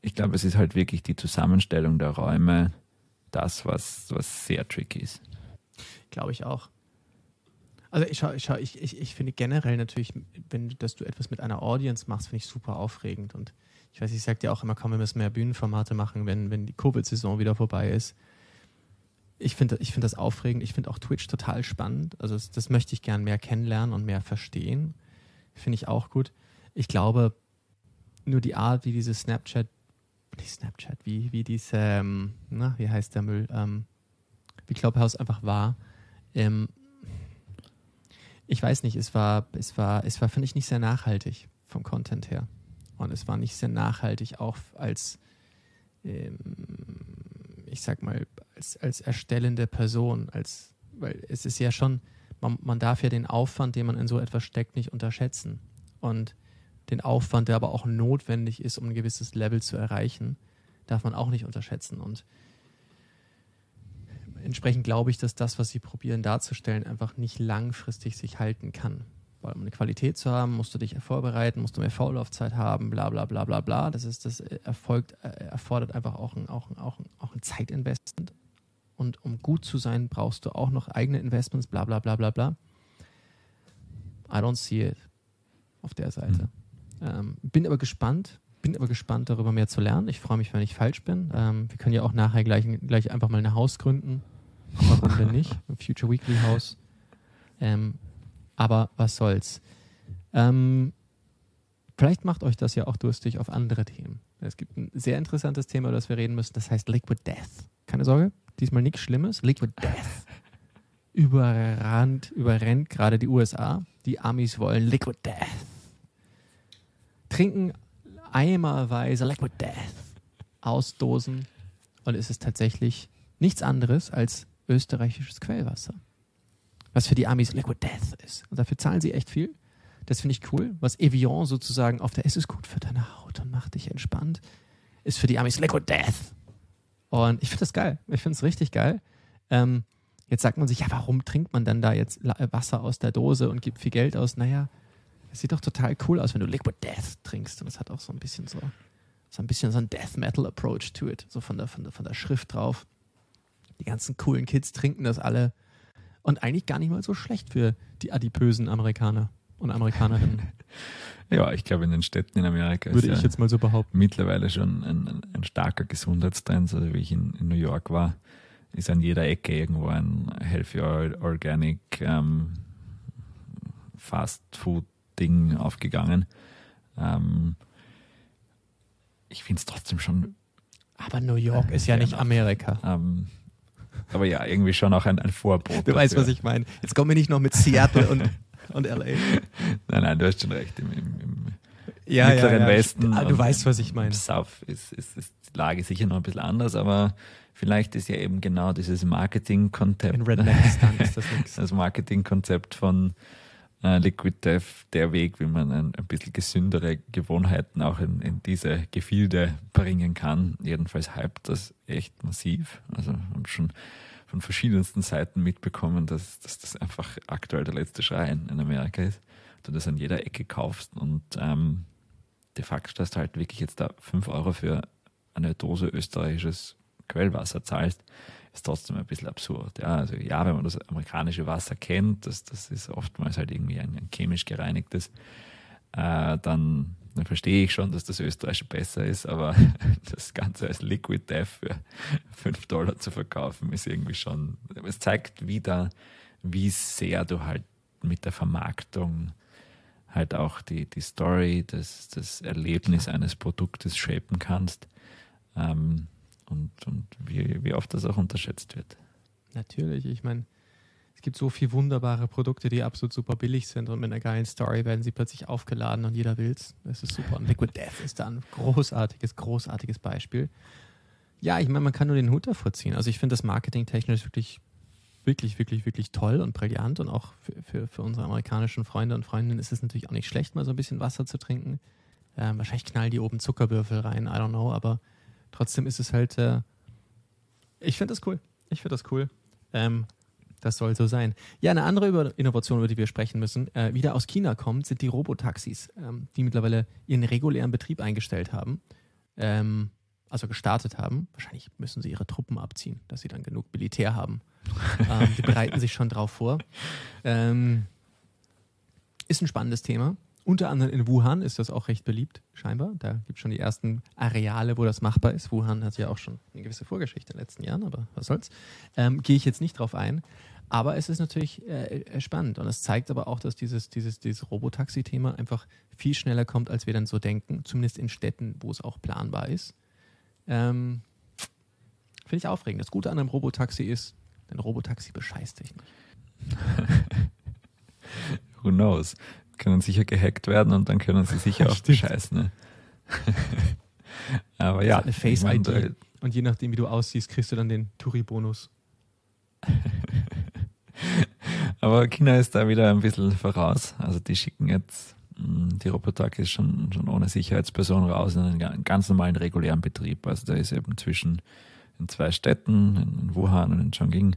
ich glaube, es ist halt wirklich die Zusammenstellung der Räume, das, was, was sehr tricky ist. Glaube ich auch. Also ich, schau, ich, schau, ich, ich, ich finde generell natürlich, wenn dass du etwas mit einer Audience machst, finde ich super aufregend. Und ich weiß, ich sage dir auch immer, komm, wir müssen mehr Bühnenformate machen, wenn, wenn die Covid-Saison wieder vorbei ist. Ich finde ich find das aufregend. Ich finde auch Twitch total spannend. Also das, das möchte ich gern mehr kennenlernen und mehr verstehen. Finde ich auch gut. Ich glaube, nur die Art, wie diese Snapchat, nicht Snapchat, wie, wie diese, ähm, na, wie heißt der Müll, ähm, wie Clubhouse einfach war, ähm, ich weiß nicht, es war, es war, es war, finde ich, nicht sehr nachhaltig vom Content her. Und es war nicht sehr nachhaltig auch als, ähm, ich sag mal, als, als erstellende Person, als, weil es ist ja schon, man, man darf ja den Aufwand, den man in so etwas steckt, nicht unterschätzen. Und den Aufwand, der aber auch notwendig ist, um ein gewisses Level zu erreichen, darf man auch nicht unterschätzen. Und entsprechend glaube ich, dass das, was sie probieren darzustellen, einfach nicht langfristig sich halten kann. Weil um eine Qualität zu haben, musst du dich vorbereiten, musst du mehr Vorlaufzeit haben, bla bla bla bla bla. Das ist das erfolgt, äh, erfordert einfach auch ein, auch, ein, auch, ein, auch ein Zeitinvestment. Und um gut zu sein, brauchst du auch noch eigene Investments, bla bla bla bla bla. I don't see it auf der Seite. Mhm. Ähm, bin aber gespannt, bin aber gespannt, darüber mehr zu lernen. Ich freue mich, wenn ich falsch bin. Ähm, wir können ja auch nachher gleich, gleich einfach mal ein Haus gründen. Warum denn nicht? Future Weekly Haus. Ähm, aber was soll's. Ähm, vielleicht macht euch das ja auch durstig auf andere Themen. Es gibt ein sehr interessantes Thema, über das wir reden müssen. Das heißt Liquid Death. Keine Sorge, diesmal nichts Schlimmes. Liquid Death überrannt, überrennt gerade die USA. Die Amis wollen Liquid Death trinken eimerweise Liquid Death aus Dosen und es ist tatsächlich nichts anderes als österreichisches Quellwasser. Was für die Amis Liquid Death ist. Und dafür zahlen sie echt viel. Das finde ich cool. Was Evian sozusagen auf der, es ist gut für deine Haut und macht dich entspannt, ist für die Amis Liquid Death. Und ich finde das geil. Ich finde es richtig geil. Ähm, jetzt sagt man sich, ja, warum trinkt man dann da jetzt Wasser aus der Dose und gibt viel Geld aus? Naja, es sieht doch total cool aus, wenn du Liquid Death trinkst. Und es hat auch so ein bisschen so, so ein bisschen so ein Death Metal Approach to it. So von der, von der, von der Schrift drauf. Die ganzen coolen Kids trinken das alle. Und eigentlich gar nicht mal so schlecht für die adipösen Amerikaner und Amerikanerinnen. [LAUGHS] Ja, ich glaube, in den Städten in Amerika würde ich ja jetzt mal so behaupten. Mittlerweile schon ein, ein, ein starker Gesundheitstrend. Also wie ich in, in, New York war, ist an jeder Ecke irgendwo ein Healthy Organic ähm, Fast Food Ding aufgegangen. Ähm, ich finde es trotzdem schon Aber New York ist ja nicht Amerika. Ähm, aber ja, irgendwie schon auch ein, ein Vorbote. Du weißt, was ich meine. Jetzt kommen wir nicht noch mit Seattle und, und LA. [LAUGHS] Nein, nein, du hast schon recht. Im, im, im ja, mittleren ja, ja. Westen. Ah, du weißt, was ich meine. Im South ist, ist, ist die Lage sicher noch ein bisschen anders, aber vielleicht ist ja eben genau dieses Marketingkonzept. In Redneckistan ist das [LAUGHS] nichts. Das Marketingkonzept von äh, Liquid Death der Weg, wie man ein, ein bisschen gesündere Gewohnheiten auch in, in diese Gefilde bringen kann. Jedenfalls hypt das echt massiv. Also haben schon von verschiedensten Seiten mitbekommen, dass, dass das einfach aktuell der letzte Schrei in, Amerika ist. Du das an jeder Ecke kaufst und ähm, de facto, dass du halt wirklich jetzt da 5 Euro für eine Dose österreichisches Quellwasser zahlst, ist trotzdem ein bisschen absurd. Ja, also ja, wenn man das amerikanische Wasser kennt, das, das ist oftmals halt irgendwie ein, ein chemisch gereinigtes, äh, dann, dann verstehe ich schon, dass das österreichische besser ist, aber [LAUGHS] das Ganze als Liquid Death für 5 Dollar zu verkaufen, ist irgendwie schon, es zeigt wieder, wie sehr du halt mit der Vermarktung halt auch die, die Story, das, das Erlebnis eines Produktes shapen kannst. Ähm, und, und wie, wie oft das auch unterschätzt wird. Natürlich, ich meine, es gibt so viele wunderbare Produkte, die absolut super billig sind und mit einer geilen Story werden sie plötzlich aufgeladen und jeder will's. Das ist super. Und Liquid Death ist da ein großartiges, großartiges Beispiel. Ja, ich meine, man kann nur den Hut davor ziehen. Also ich finde das Marketing technisch wirklich, wirklich, wirklich, wirklich toll und brillant und auch für, für, für unsere amerikanischen Freunde und Freundinnen ist es natürlich auch nicht schlecht, mal so ein bisschen Wasser zu trinken. Ähm, wahrscheinlich knallen die oben Zuckerwürfel rein, I don't know, aber trotzdem ist es halt, äh, ich finde das cool. Ich finde das cool. Ähm, das soll so sein. Ja, eine andere über Innovation, über die wir sprechen müssen, äh, wieder aus China kommt, sind die Robotaxis, ähm, die mittlerweile ihren regulären Betrieb eingestellt haben. Ähm, also gestartet haben. Wahrscheinlich müssen sie ihre Truppen abziehen, dass sie dann genug Militär haben. ähm, die bereiten sich schon drauf vor. [LAUGHS] Ähm, ist ein spannendes Thema. Unter anderem in Wuhan ist das auch recht beliebt, scheinbar. Da gibt es schon die ersten Areale, wo das machbar ist. Wuhan hat ja auch schon eine gewisse Vorgeschichte in den letzten Jahren, aber was soll's. Ähm, Gehe ich jetzt nicht drauf ein. Aber es ist natürlich äh, spannend und es zeigt aber auch, dass dieses, dieses, dieses Robotaxi-Thema einfach viel schneller kommt, als wir dann so denken, zumindest in Städten, wo es auch planbar ist. Ähm, Finde ich aufregend. Das Gute an einem Robotaxi ist, ein Robotaxi bescheißt dich nicht. [LAUGHS] Who knows? Können sicher gehackt werden und dann können sie sicher [LAUGHS] auch bescheißen. Ne? [LAUGHS] Aber ja, eine Face-ID. Ich mein, und je nachdem, wie du aussiehst, kriegst du dann den Touri-Bonus. [LAUGHS] Aber China ist da wieder ein bisschen voraus. Also die schicken jetzt hm, die Robotaxis schon, schon ohne Sicherheitsperson raus in einen ganz normalen regulären Betrieb. Also da ist eben zwischen in zwei Städten, in Wuhan und in Chongqing,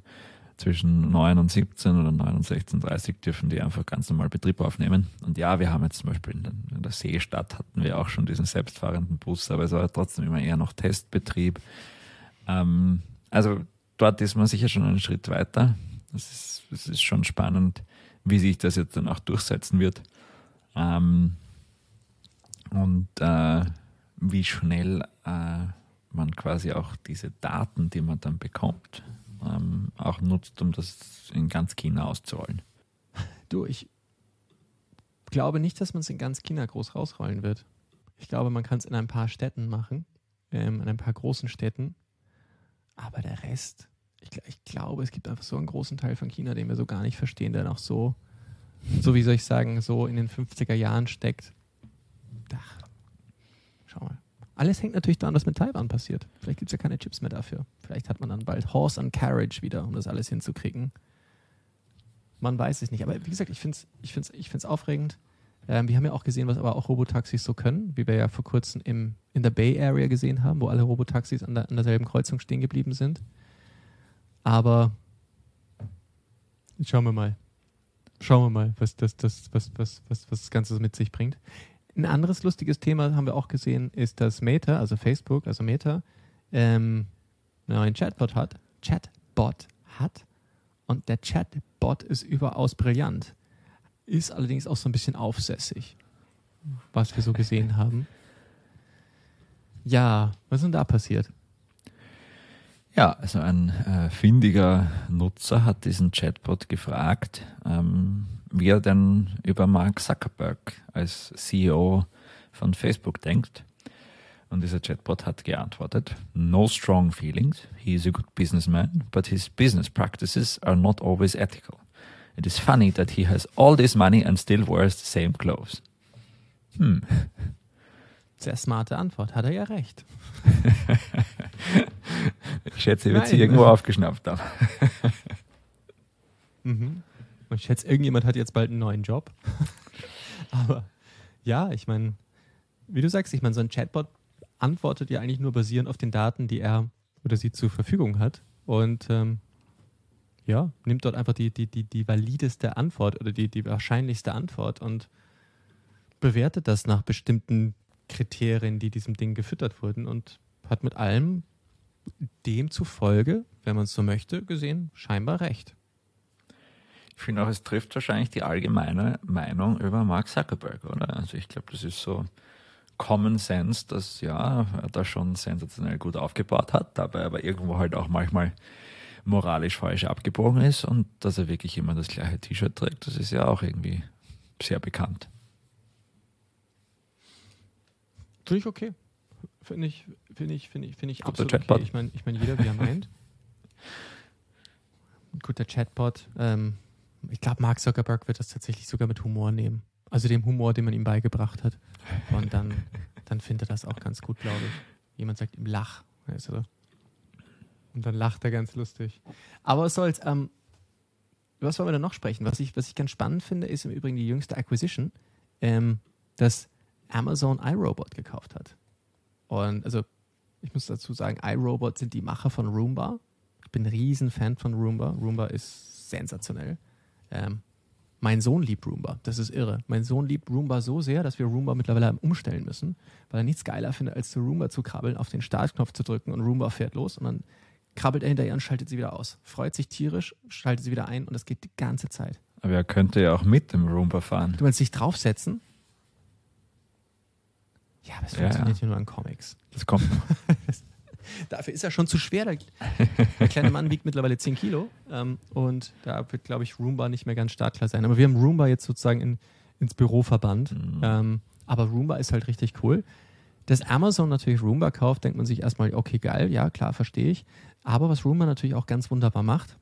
zwischen 9 und 17 oder 9 und 16.30 dürfen die einfach ganz normal Betrieb aufnehmen. Und ja, wir haben jetzt zum Beispiel in, der Seestadt hatten wir auch schon diesen selbstfahrenden Bus, aber es war trotzdem immer eher noch Testbetrieb. Ähm, also dort ist man sicher schon einen Schritt weiter. Es ist, ist schon spannend, wie sich das jetzt dann auch durchsetzen wird. Ähm, und äh, wie schnell äh, man quasi auch diese Daten, die man dann bekommt, ähm, auch nutzt, um das in ganz China auszurollen. Du, ich glaube nicht, dass man es in ganz China groß rausrollen wird. Ich glaube, man kann es in ein paar Städten machen, ähm, in ein paar großen Städten. Aber der Rest, ich, ich, glaube, es gibt einfach so einen großen Teil von China, den wir so gar nicht verstehen, der noch so, so wie soll ich sagen, so in den 50er Jahren steckt. Ach, schau mal. Alles hängt natürlich daran, was mit Taiwan passiert. Vielleicht gibt es ja keine Chips mehr dafür. Vielleicht hat man dann bald Horse and Carriage wieder, um das alles hinzukriegen. Man weiß es nicht. Aber wie gesagt, ich finde es ich find's, ich find's aufregend. Ähm, wir haben ja auch gesehen, was aber auch Robotaxis so können, wie wir ja vor kurzem im, in der Bay Area gesehen haben, wo alle Robotaxis an, der, an derselben Kreuzung stehen geblieben sind. Aber schauen wir mal. Schauen wir mal, was das, das, was, was, was, was das Ganze mit sich bringt. Ein anderes lustiges Thema haben wir auch gesehen, ist, dass Meta, also Facebook, also Meta, ähm, einen neuen Chatbot hat. Chatbot hat. Und der Chatbot ist überaus brillant. Ist allerdings auch so ein bisschen aufsässig, was wir so gesehen [LAUGHS] haben. Ja, was ist denn da passiert? Ja, also ein äh, findiger Nutzer hat diesen Chatbot gefragt, ähm, wie er denn über Mark Zuckerberg als CEO von Facebook denkt. Und dieser Chatbot hat geantwortet, no strong feelings. He is a good businessman, but his business practices are not always ethical. It is funny that he has all this money and still wears the same clothes. Hm. [LAUGHS] Sehr smarte Antwort, hat er ja recht. [LAUGHS] ich schätze, er wird sie irgendwo aufgeschnappt haben. [LAUGHS] mhm. Und ich schätze, irgendjemand hat jetzt bald einen neuen Job. [LAUGHS] Aber ja, ich meine, wie du sagst, ich meine, so ein Chatbot antwortet ja eigentlich nur basierend auf den Daten, die er oder sie zur Verfügung hat. Und ähm, ja, nimmt dort einfach die, die, die, die valideste Antwort oder die, die wahrscheinlichste Antwort und bewertet das nach bestimmten Kriterien, die diesem Ding gefüttert wurden und hat mit allem demzufolge, wenn man es so möchte, gesehen, scheinbar recht. Ich finde auch, es trifft wahrscheinlich die allgemeine Meinung über Mark Zuckerberg, oder? Also ich glaube, das ist so Common Sense, dass ja, er da schon sensationell gut aufgebaut hat, dabei aber irgendwo halt auch manchmal moralisch falsch abgebogen ist und dass er wirklich immer das gleiche T-Shirt trägt, das ist ja auch irgendwie sehr bekannt. Finde ich okay. Finde ich, finde ich, finde ich, finde ich absolut okay. Ich meine, ich mein, jeder, wie er meint. [LAUGHS] Guter Chatbot. Ähm, ich glaube, Mark Zuckerberg wird das tatsächlich sogar mit Humor nehmen. Also dem Humor, den man ihm beigebracht hat. Und dann, dann findet er das auch ganz gut, glaube ich. Jemand sagt ihm Lach. Weißt du? Und dann lacht er ganz lustig. Aber es soll's. Ähm, was wollen wir da noch sprechen? Was ich, was ich ganz spannend finde, ist im Übrigen die jüngste Acquisition, ähm, dass Amazon iRobot gekauft hat. Und also, ich muss dazu sagen, iRobot sind die Macher von Roomba. Ich bin ein Riesenfan von Roomba. Roomba ist sensationell. Ähm, mein Sohn liebt Roomba. Das ist irre. Mein Sohn liebt Roomba so sehr, dass wir Roomba mittlerweile umstellen müssen, weil er nichts geiler findet, als zu Roomba zu krabbeln, auf den Startknopf zu drücken und Roomba fährt los und dann krabbelt er hinterher und schaltet sie wieder aus. Freut sich tierisch, schaltet sie wieder ein und das geht die ganze Zeit. Aber er könnte ja auch mit dem Roomba fahren. Du meinst sich draufsetzen? Ja, aber es funktioniert ja, ja. nur an Comics. Das kommt. [LAUGHS] Dafür ist er schon zu schwer. Der, der kleine Mann wiegt mittlerweile 10 Kilo ähm, und da wird, glaube ich, Roomba nicht mehr ganz startklar sein. Aber wir haben Roomba jetzt sozusagen in, ins Büro verbannt. Mhm. Ähm, aber Roomba ist halt richtig cool. Dass Amazon natürlich Roomba kauft, denkt man sich erstmal, okay, geil, ja, klar, verstehe ich. Aber was Roomba natürlich auch ganz wunderbar macht,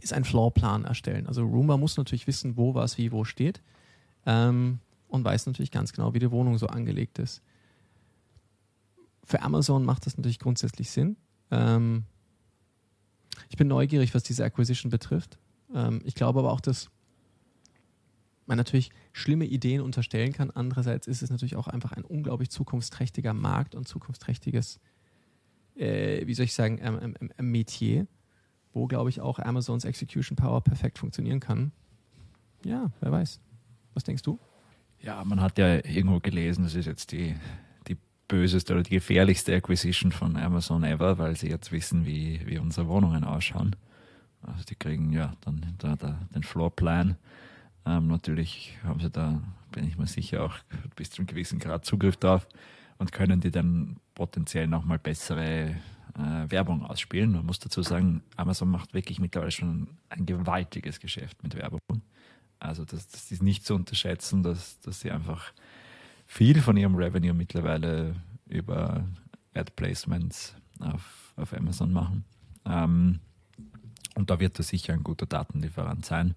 ist ein Floorplan erstellen. Also Roomba muss natürlich wissen, wo was wie wo steht ähm, und weiß natürlich ganz genau, wie die Wohnung so angelegt ist. Für Amazon macht das natürlich grundsätzlich Sinn. Ähm, ich bin neugierig, was diese Acquisition betrifft. Ähm, ich glaube aber auch, dass man natürlich schlimme Ideen unterstellen kann. Andererseits ist es natürlich auch einfach ein unglaublich zukunftsträchtiger Markt und zukunftsträchtiges äh, wie soll ich sagen, ähm, ähm, ähm, Metier, wo, glaube ich, auch Amazons Execution Power perfekt funktionieren kann. Ja, wer weiß. Was denkst du? Ja, man hat ja irgendwo gelesen, das ist jetzt die, die böseste oder die gefährlichste Acquisition von Amazon ever, weil sie jetzt wissen, wie, wie unsere Wohnungen ausschauen. Also die kriegen ja dann da, da den Floorplan. Ähm, natürlich haben sie da, bin ich mir sicher, auch bis zu einem gewissen Grad Zugriff drauf und können die dann potenziell nochmal bessere äh, Werbung ausspielen. Man muss dazu sagen, Amazon macht wirklich mittlerweile schon ein gewaltiges Geschäft mit Werbung. Also das, das ist nicht zu unterschätzen, dass, dass sie einfach viel von ihrem Revenue mittlerweile über Ad Placements auf, auf Amazon machen. Ähm, und da wird das sicher ein guter Datenlieferant sein.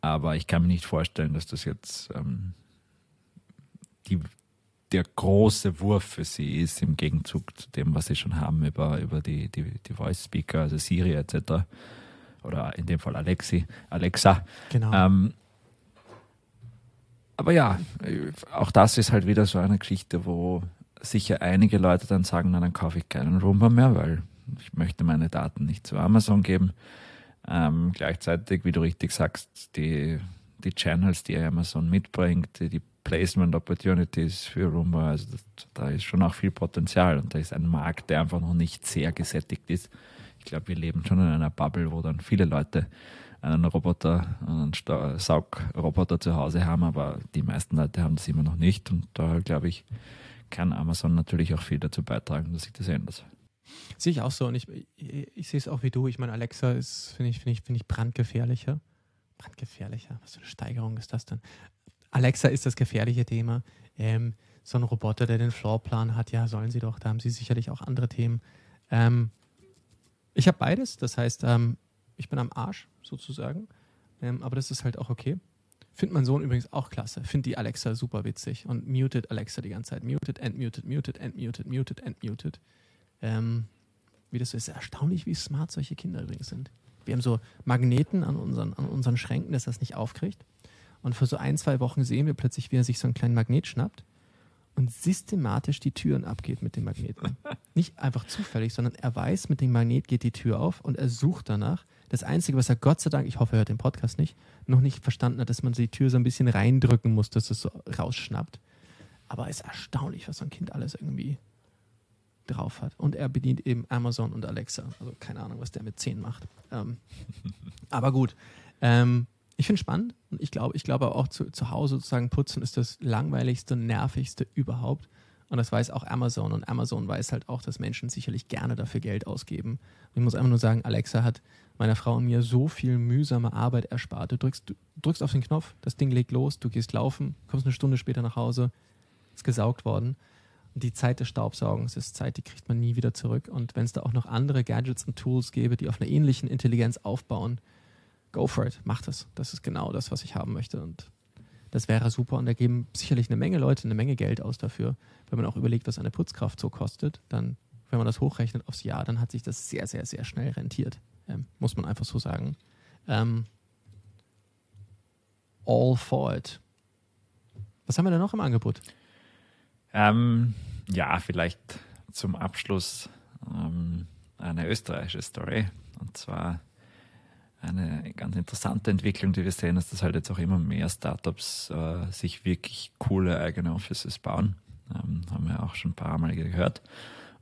Aber ich kann mir nicht vorstellen, dass das jetzt ähm, die, der große Wurf für sie ist, im Gegenzug zu dem, was sie schon haben über, über die, die, die Voice Speaker, also Siri etc. Oder in dem Fall Alexi, Alexa. Genau. Ähm, aber ja, auch das ist halt wieder so eine Geschichte, wo sicher einige Leute dann sagen, na, dann kaufe ich keinen Roomba mehr, weil ich möchte meine Daten nicht zu Amazon geben. Ähm, gleichzeitig, wie du richtig sagst, die, die Channels, die Amazon mitbringt, die Placement Opportunities für Roomba. Also das, da ist schon auch viel Potenzial und da ist ein Markt, der einfach noch nicht sehr gesättigt ist. Ich glaube, wir leben schon in einer Bubble, wo dann viele Leute einen Roboter, einen Saugroboter zu Hause haben, aber die meisten Leute haben das immer noch nicht und da glaube ich, kann Amazon natürlich auch viel dazu beitragen, dass sich das ändert. Sehe ich auch so und ich, ich, ich sehe es auch wie du. Ich meine, Alexa ist, finde ich, finde ich, finde ich brandgefährlicher. Brandgefährlicher, was für eine Steigerung ist das denn? Alexa ist das gefährliche Thema. Ähm, so ein Roboter, der den Floorplan hat, ja, sollen sie doch, da haben sie sicherlich auch andere Themen. Ähm, ich habe beides, das heißt, ähm, ich bin am Arsch sozusagen, ähm, aber das ist halt auch okay. Finde mein Sohn übrigens auch klasse. Finde die Alexa super witzig und muted Alexa die ganze Zeit. Muted, entmuted, muted, entmuted, muted, entmuted. Ähm, wie das so ist, erstaunlich, wie smart solche Kinder übrigens sind. Wir haben so Magneten an unseren, an unseren Schränken, dass es nicht aufkriegt. Und für so ein, zwei Wochen sehen wir plötzlich, wie er sich so einen kleinen Magnet schnappt und systematisch die Türen abgeht mit dem Magneten. [LAUGHS] Nicht einfach zufällig, sondern er weiß, mit dem Magnet geht die Tür auf und er sucht danach. Das Einzige, was er Gott sei Dank, ich hoffe, er hört den Podcast nicht, noch nicht verstanden hat, dass man die Tür so ein bisschen reindrücken muss, dass es so rausschnappt. Aber es ist erstaunlich, was so ein Kind alles irgendwie drauf hat. Und er bedient eben Amazon und Alexa. Also keine Ahnung, was der mit 10 macht. Ähm, [LAUGHS] aber gut. Ähm, ich finde es spannend und ich glaube, ich glaube auch zu, zu Hause sozusagen putzen ist das langweiligste, nervigste überhaupt. Und das weiß auch Amazon und Amazon weiß halt auch, dass Menschen sicherlich gerne dafür Geld ausgeben. Und ich muss einfach nur sagen, Alexa hat meiner Frau und mir so viel mühsame Arbeit erspart. Du drückst, du drückst auf den Knopf, das Ding legt los, du gehst laufen, kommst eine Stunde später nach Hause, ist gesaugt worden. Und die Zeit des Staubsaugens ist Zeit, die kriegt man nie wieder zurück. Und wenn es da auch noch andere Gadgets und Tools gäbe, die auf einer ähnlichen Intelligenz aufbauen, go for it, mach das. Das ist genau das, was ich haben möchte. Und das wäre super. Und da geben sicherlich eine Menge Leute eine Menge Geld aus dafür. Wenn man auch überlegt, was eine Putzkraft so kostet, dann, wenn man das hochrechnet aufs Jahr, dann hat sich das sehr, sehr, sehr schnell rentiert. Ähm, muss man einfach so sagen. Ähm, all for it. Was haben wir denn noch im Angebot? Ähm, ja, vielleicht zum Abschluss ähm, eine österreichische Story. Und zwar eine ganz interessante Entwicklung, die wir sehen, ist, dass halt jetzt auch immer mehr Startups äh, sich wirklich coole eigene Offices bauen. Ähm, haben wir auch schon ein paar Mal gehört.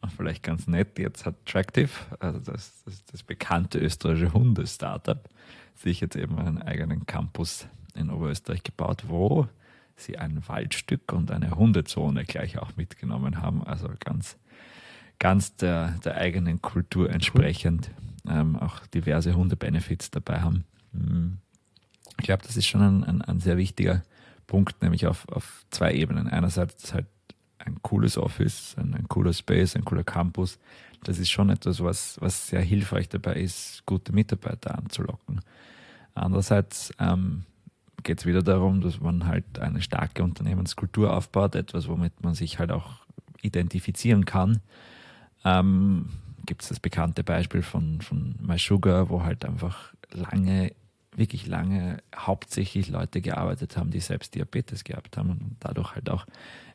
Und vielleicht ganz nett, jetzt hat Tractive, also das, das, das bekannte österreichische Hunde-Startup, sich jetzt eben einen eigenen Campus in Oberösterreich gebaut, wo sie ein Waldstück und eine Hundezone gleich auch mitgenommen haben. Also ganz, ganz der, der eigenen Kultur entsprechend ähm, auch diverse Hunde-Benefits dabei haben. Hm. Ich glaube, das ist schon ein, ein, ein, sehr wichtiger Punkt, nämlich auf, auf zwei Ebenen. Einerseits ist halt ein cooles Office, ein, ein cooler Space, ein cooler Campus. Das ist schon etwas, was, was sehr hilfreich dabei ist, gute Mitarbeiter anzulocken. Andererseits ähm, geht es wieder darum, dass man halt eine starke Unternehmenskultur aufbaut, etwas, womit man sich halt auch identifizieren kann. Ähm, gibt es das bekannte Beispiel von, von MySugar, wo halt einfach lange, wirklich lange hauptsächlich Leute gearbeitet haben, die selbst Diabetes gehabt haben und dadurch halt auch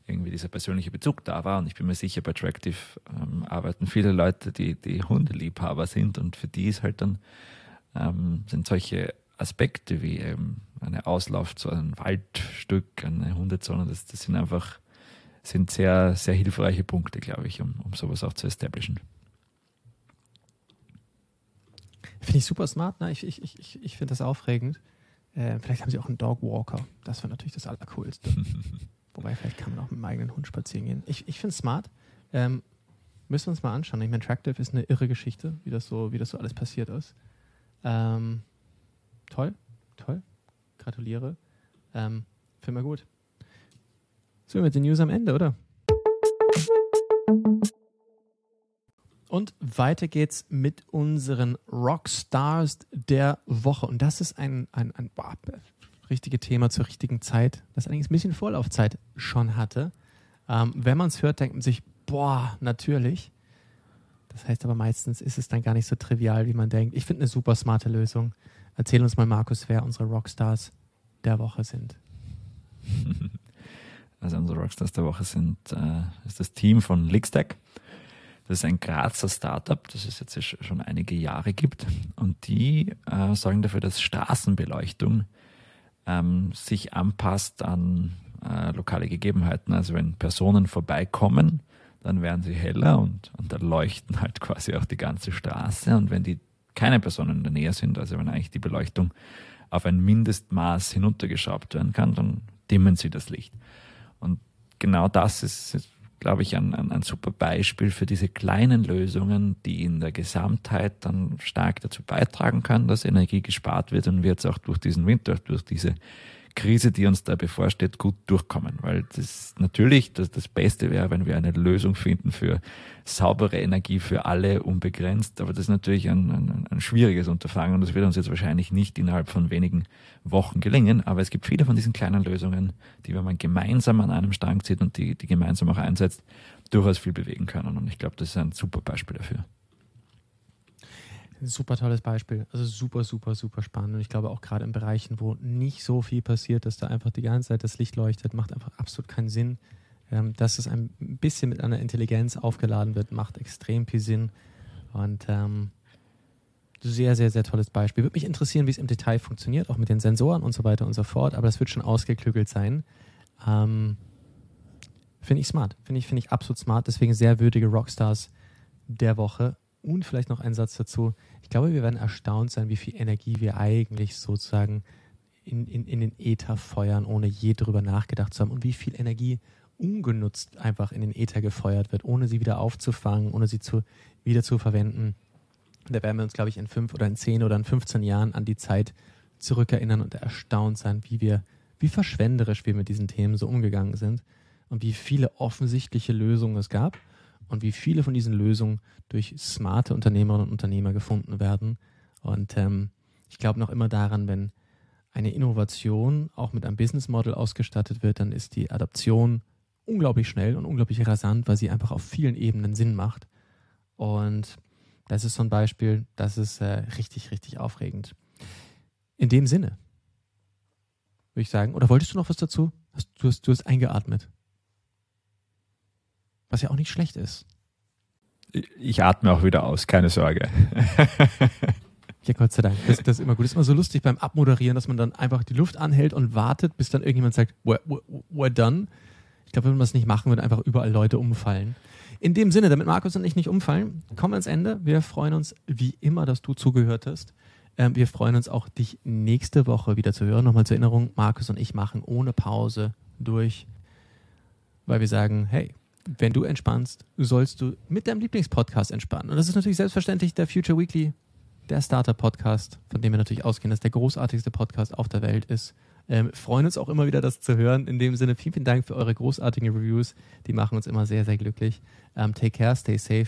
irgendwie dieser persönliche Bezug da war. Und ich bin mir sicher, bei Tractive ähm, arbeiten viele Leute, die, die Hundeliebhaber sind und für die ist halt dann ähm, sind solche Aspekte wie ähm, eine Auslauf zu einem Waldstück, eine Hundezone, das, das sind einfach sind sehr, sehr hilfreiche Punkte, glaube ich, um, um sowas auch zu establishen. Finde ich super smart, ne? Ich, ich, ich, ich finde das aufregend. Äh, vielleicht haben sie auch einen Dogwalker. Das wäre natürlich das Allercoolste. [LAUGHS] Wobei, vielleicht kann man auch mit dem eigenen Hund spazieren gehen. Ich, ich finde es smart. Ähm, müssen wir uns mal anschauen. Ich meine, Tractive ist eine irre Geschichte, wie das so, wie das so alles passiert ist. Ähm, toll, toll. Gratuliere. Ähm, Finde mal gut. So, mit den News am Ende, oder? Und weiter geht's mit unseren Rockstars der Woche. Und das ist ein, ein, ein boah, richtige Thema zur richtigen Zeit, das allerdings ein bisschen Vorlaufzeit schon hatte. Ähm, wenn man es hört, denkt man sich, boah, natürlich. Das heißt aber meistens ist es dann gar nicht so trivial, wie man denkt. Ich finde eine super smarte Lösung. Erzähl uns mal, Markus, wer unsere Rockstars der Woche sind. [LAUGHS] Also unsere Rockstars der Woche sind äh, ist das Team von Lickstack. Das ist ein Grazer Startup, das es jetzt schon einige Jahre gibt. Und die äh, sorgen dafür, dass Straßenbeleuchtung ähm, sich anpasst an äh, lokale Gegebenheiten. Also wenn Personen vorbeikommen, dann werden sie heller und, und dann leuchten halt quasi auch die ganze Straße. Und wenn die keine Personen in der Nähe sind, also wenn eigentlich die Beleuchtung auf ein Mindestmaß hinuntergeschraubt werden kann, dann dimmen sie das Licht. Und genau das ist, glaube ich, ein, ein, ein super Beispiel für diese kleinen Lösungen, die in der Gesamtheit dann stark dazu beitragen können, dass Energie gespart wird und wir jetzt auch durch diesen Winter, durch diese Krise, die uns da bevorsteht, gut durchkommen. Weil das natürlich das, das Beste wäre, wenn wir eine Lösung finden für saubere Energie für alle unbegrenzt. Aber das ist natürlich ein, ein, ein schwieriges Unterfangen und das wird uns jetzt wahrscheinlich nicht innerhalb von wenigen Wochen gelingen. Aber es gibt viele von diesen kleinen Lösungen, die, wenn man gemeinsam an einem Strang zieht und die, die gemeinsam auch einsetzt, durchaus viel bewegen können. Und ich glaube, das ist ein super Beispiel dafür. Super tolles Beispiel. Also super, super, super spannend. Und ich glaube auch gerade in Bereichen, wo nicht so viel passiert, dass da einfach die ganze Zeit das Licht leuchtet, macht einfach absolut keinen Sinn. Ähm, dass es ein bisschen mit einer Intelligenz aufgeladen wird, macht extrem viel Sinn. Und ähm, sehr, sehr, sehr tolles Beispiel. Würde mich interessieren, wie es im Detail funktioniert, auch mit den Sensoren und so weiter und so fort. Aber das wird schon ausgeklügelt sein. Ähm, Finde ich smart. Finde ich, finde ich absolut smart. Deswegen sehr würdige Rockstars der Woche. Und vielleicht noch ein Satz dazu. Ich glaube, wir werden erstaunt sein, wie viel Energie wir eigentlich sozusagen in, in, in den Äther feuern, ohne je drüber nachgedacht zu haben. Und wie viel Energie ungenutzt einfach in den Äther gefeuert wird, ohne sie wieder aufzufangen, ohne sie zu, wieder zu verwenden. Da werden wir uns, glaube ich, in fünf oder in zehn oder in 15 Jahren an die Zeit zurückerinnern und erstaunt sein, wie wir, wie verschwenderisch wir mit diesen Themen so umgegangen sind und wie viele offensichtliche Lösungen es gab und wie viele von diesen Lösungen durch smarte Unternehmerinnen und Unternehmer gefunden werden. Und ähm, ich glaube noch immer daran, wenn eine Innovation auch mit einem Business Model ausgestattet wird, dann ist die Adaption unglaublich schnell und unglaublich rasant, weil sie einfach auf vielen Ebenen Sinn macht. Und das ist so ein Beispiel, das ist äh, richtig, richtig aufregend. In dem Sinne würde ich sagen, oder wolltest du noch was dazu? Du hast, du hast eingeatmet. Was ja auch nicht schlecht ist. Ich atme auch wieder aus, keine Sorge. Ja, Gott sei Dank. Das, das, ist immer gut. Das ist immer so lustig beim Abmoderieren, dass man dann einfach die Luft anhält und wartet, bis dann irgendjemand sagt, we're, we're done. Ich glaube, wenn man das nicht machen würde, einfach überall Leute umfallen. In dem Sinne, damit Markus und ich nicht umfallen, kommen wir ans Ende. Wir freuen uns wie immer, dass du zugehört hast. Ähm, wir freuen uns auch, dich nächste Woche wieder zu hören. Nochmal zur Erinnerung, Markus und ich machen ohne Pause durch, weil wir sagen, hey, wenn du entspannst, sollst du mit deinem Lieblingspodcast entspannen. Und das ist natürlich selbstverständlich der Future Weekly, der Starter-Podcast, von dem wir natürlich ausgehen, dass der großartigste Podcast auf der Welt ist. Ähm, freuen uns auch immer wieder, das zu hören. In dem Sinne, vielen, vielen Dank für eure großartigen Reviews. Die machen uns immer sehr, sehr glücklich. Ähm, take care, stay safe.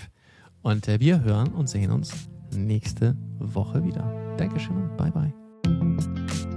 Und äh, wir hören und sehen uns nächste Woche wieder. Dankeschön und bye bye.